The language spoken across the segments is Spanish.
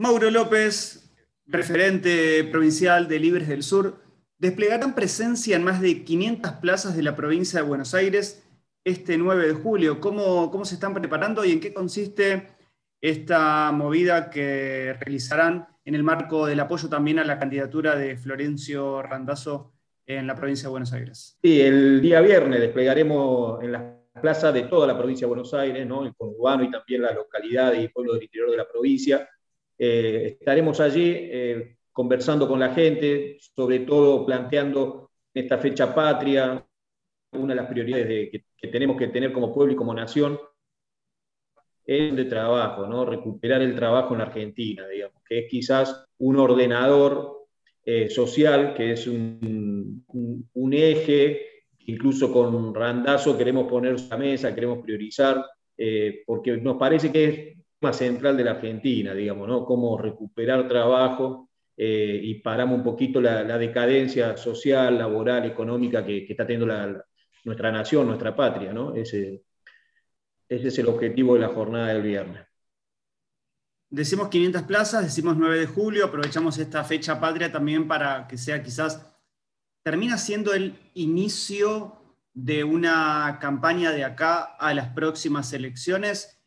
Mauro López, referente provincial de Libres del Sur, desplegarán presencia en más de 500 plazas de la provincia de Buenos Aires este 9 de julio. ¿Cómo, cómo se están preparando y en qué consiste esta movida que realizarán en el marco del apoyo también a la candidatura de Florencio Randazzo en la provincia de Buenos Aires? Sí, el día viernes desplegaremos en las plazas de toda la provincia de Buenos Aires, ¿no? el conurbano y también la localidad y pueblos del interior de la provincia, eh, estaremos allí eh, conversando con la gente, sobre todo planteando esta fecha patria, una de las prioridades que, tenemos que tener como pueblo y como nación, es de trabajo, ¿no? recuperar el trabajo en Argentina, digamos, que es quizás un ordenador eh, social, que es un, un, eje, incluso con Randazo queremos poner a mesa, queremos priorizar, porque nos parece que es central de la Argentina, digamos, ¿no? Cómo recuperar trabajo eh, y paramos un poquito la, decadencia social, laboral, económica que, está teniendo nuestra nación, nuestra patria, ¿no? Ese, ese es el objetivo de la jornada del viernes. Decimos 500 plazas, decimos 9 de julio, aprovechamos esta fecha patria también para que sea quizás, termina siendo el inicio de una campaña de acá a las próximas elecciones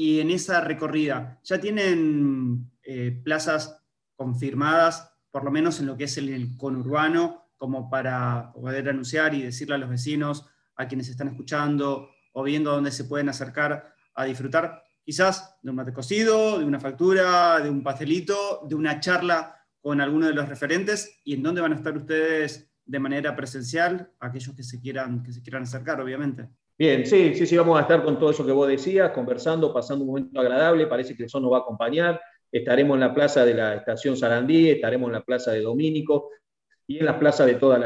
y en esa recorrida, ¿ya tienen eh, plazas confirmadas, por lo menos en lo que es el, conurbano, como para poder anunciar y decirle a los vecinos, a quienes están escuchando o viendo dónde se pueden acercar a disfrutar quizás de un mate cocido, de una factura, de un pastelito, de una charla con alguno de los referentes y en dónde van a estar ustedes de manera presencial, aquellos que se quieran, que se quieran acercar, obviamente. Bien, sí, sí, sí, vamos a estar con todo eso que vos decías, conversando, pasando un momento agradable, parece que el sol nos va a acompañar, estaremos en la plaza de la estación Sarandí, estaremos en la plaza de Domínico y en la plaza de todas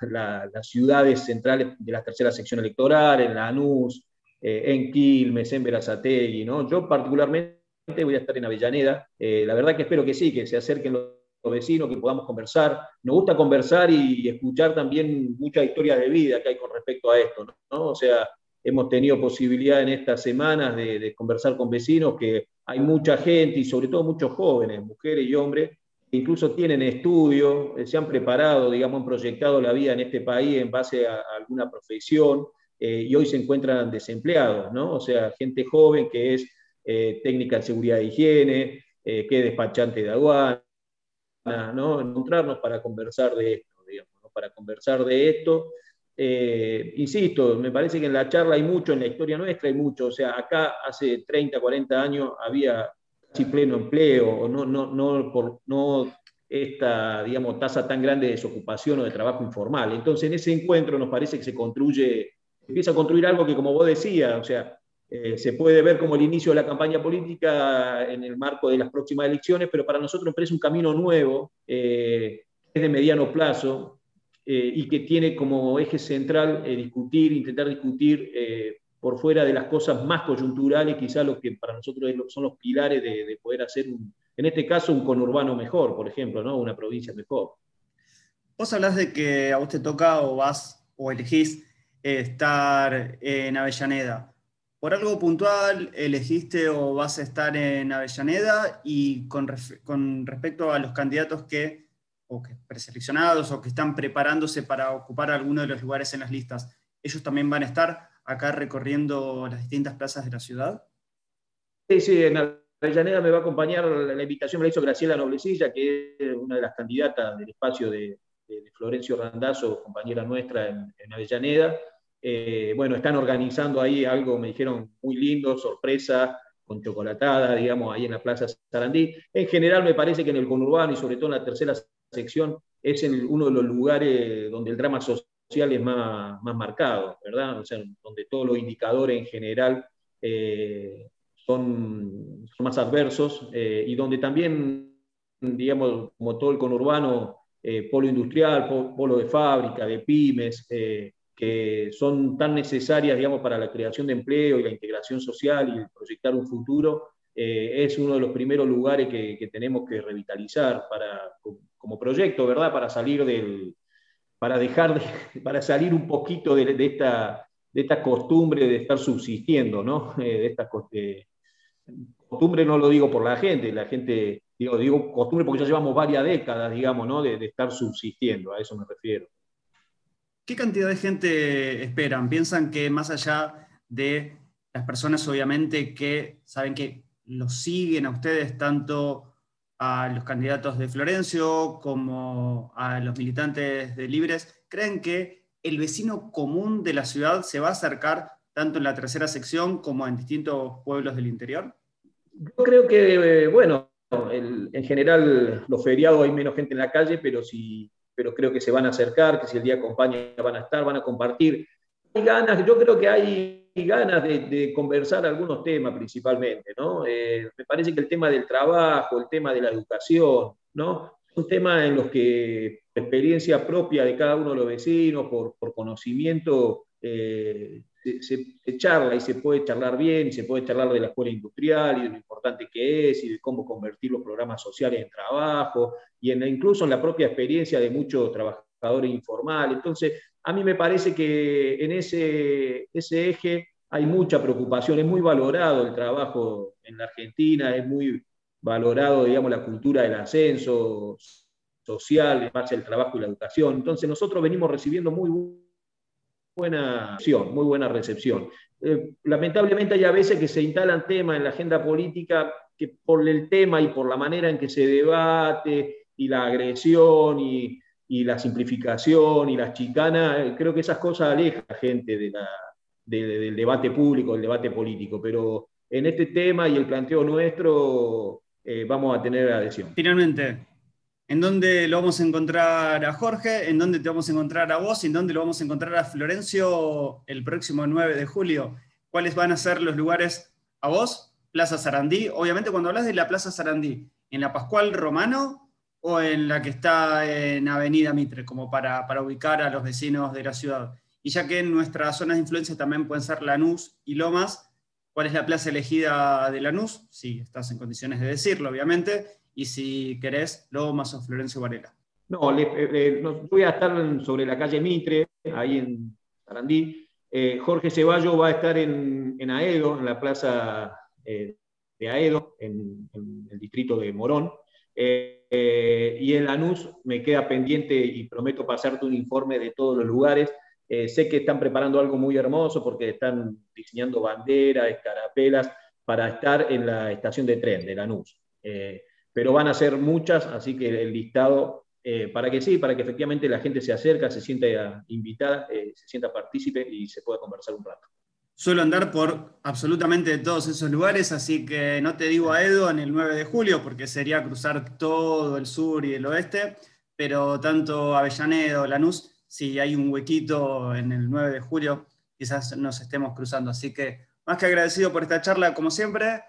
las ciudades centrales de la tercera sección electoral, en Lanús, eh, en Quilmes, en Verazategui, ¿no? Yo particularmente voy a estar en Avellaneda, eh, la verdad que espero que sí, que se acerquen los vecinos, que podamos conversar. Nos gusta conversar y escuchar también muchas historias de vida que hay con respecto a esto, ¿no? O sea, hemos tenido posibilidad en estas semanas de, conversar con vecinos, que hay mucha gente y sobre todo muchos jóvenes, mujeres y hombres, que incluso tienen estudios, eh, se han preparado, digamos, han proyectado la vida en este país en base a, alguna profesión eh, y hoy se encuentran desempleados, ¿no? O sea, gente joven que es eh, técnica de seguridad e higiene, que es despachante de aduana, ¿no? encontrarnos para conversar de esto, digamos, para conversar de esto. Eh, insisto, me parece que en la charla hay mucho, en la historia nuestra hay mucho, o sea, acá hace 30, 40 años había casi pleno empleo, no, no, no, por, no esta, digamos, tasa tan grande de desocupación o de trabajo informal. Entonces, en ese encuentro nos parece que se construye, empieza a construir algo que, como vos decías, o sea, eh, se puede ver como el inicio de la campaña política en el marco de las próximas elecciones, pero para nosotros parece un camino nuevo, eh, es de mediano plazo eh, y que tiene como eje central discutir, intentar discutir por fuera de las cosas más coyunturales, quizás lo que para nosotros son los pilares de, poder hacer, en este caso, un conurbano mejor, por ejemplo, ¿no? una provincia mejor. Vos hablas de que a vos te toca o vas o elegís estar en Avellaneda por algo puntual elegiste o vas a estar en Avellaneda y con, respecto a los candidatos que, o que preseleccionados o que están preparándose para ocupar alguno de los lugares en las listas, ¿ellos también van a estar acá recorriendo las distintas plazas de la ciudad? Sí, sí, en Avellaneda me va a acompañar, la invitación me la hizo Graciela Noblecilla, que es una de las candidatas del espacio de, Florencio Randazzo, compañera nuestra en, en Avellaneda. Eh, bueno, están organizando ahí algo, me dijeron, muy lindo, sorpresa, con chocolatada, digamos, ahí en la Plaza Sarandí. En general me parece que en el conurbano y sobre todo en la tercera sección es uno de los lugares donde el drama social es más, más marcado, ¿verdad? O sea, donde todos los indicadores en general eh, son, más adversos eh, y donde también, digamos, como todo el conurbano, polo industrial, polo de fábrica, de pymes, que son tan necesarias, digamos, para la creación de empleo y la integración social y proyectar un futuro, eh, es uno de los primeros lugares que, tenemos que revitalizar para, como proyecto, ¿verdad? Para salir del, para dejar, para salir un poquito de, esta, de esta costumbre de estar subsistiendo, ¿no? Eh, de esta costumbre no lo digo por la gente, la gente digo, digo costumbre porque ya llevamos varias décadas, digamos, ¿no? de, de estar subsistiendo, a eso me refiero. ¿Qué cantidad de gente esperan? ¿Piensan que más allá de las personas, obviamente, que saben que los siguen a ustedes, tanto a los candidatos de Florencio como a los militantes de Libres, creen que el vecino común de la ciudad se va a acercar tanto en la tercera sección como en distintos pueblos del interior? Yo creo que, eh, bueno, en general los feriados hay menos gente en la calle, pero, si, pero creo que se van a acercar, que si el día acompaña van a estar, van a compartir. Hay ganas, yo creo que hay ganas de, conversar algunos temas principalmente, ¿no? Eh, me parece que el tema del trabajo, el tema de la educación, ¿no? Son temas en los que experiencia propia de cada uno de los vecinos, por, por conocimiento, eh, se, charla y se puede charlar bien, y se puede charlar de la escuela industrial y de lo importante que es, y de cómo convertir los programas sociales en trabajo, y en, incluso en la propia experiencia de muchos trabajadores informales. Entonces, a mí me parece que en ese, ese eje hay mucha preocupación, es muy valorado el trabajo en la Argentina, es muy valorado, digamos, la cultura del ascenso social, en base al trabajo y la educación. Entonces, nosotros venimos recibiendo muy buena recepción, muy buena recepción. Eh, lamentablemente hay a veces que se instalan temas en la agenda política que por el tema y por la manera en que se debate y la agresión y, la simplificación y las chicanas, eh, creo que esas cosas alejan a la gente de del debate público, del debate político, pero en este tema y el planteo nuestro eh, vamos a tener adhesión. Finalmente, en dónde lo vamos a encontrar a Jorge, en dónde te vamos a encontrar a vos y en dónde lo vamos a encontrar a Florencio el próximo 9 de julio. ¿Cuáles van a ser los lugares a vos? Plaza Sarandí. Obviamente cuando hablas de la Plaza Sarandí, ¿en la Pascual Romano o en la que está en Avenida Mitre, como para, para ubicar a los vecinos de la ciudad? Y ya que en nuestras zonas de influencia también pueden ser Lanús y Lomas, ¿cuál es la plaza elegida de Lanús? Si estás en condiciones de decirlo, obviamente y si querés, Lomas o Florencio Varela. No, voy a estar sobre la calle Mitre, ahí en Sarandí. Eh, Jorge Ceballos va a estar en, Aedo, en la plaza eh, de Aedo, en, el distrito de Morón. Eh, y en Lanús me queda pendiente y prometo pasarte un informe de todos los lugares. sé que están preparando algo muy hermoso porque están diseñando banderas, escarapelas para estar en la estación de tren de Lanús pero van a ser muchas, así que el listado, eh, para que sí, para que efectivamente la gente se acerca, se sienta invitada, eh, se sienta partícipe y se pueda conversar un rato. Suelo andar por absolutamente todos esos lugares, así que no te digo a Edo en el 9 de julio, porque sería cruzar todo el sur y el oeste, pero tanto Avellaneda Lanús, si hay un huequito en el 9 de julio, quizás nos estemos cruzando. Así que más que agradecido por esta charla, como siempre,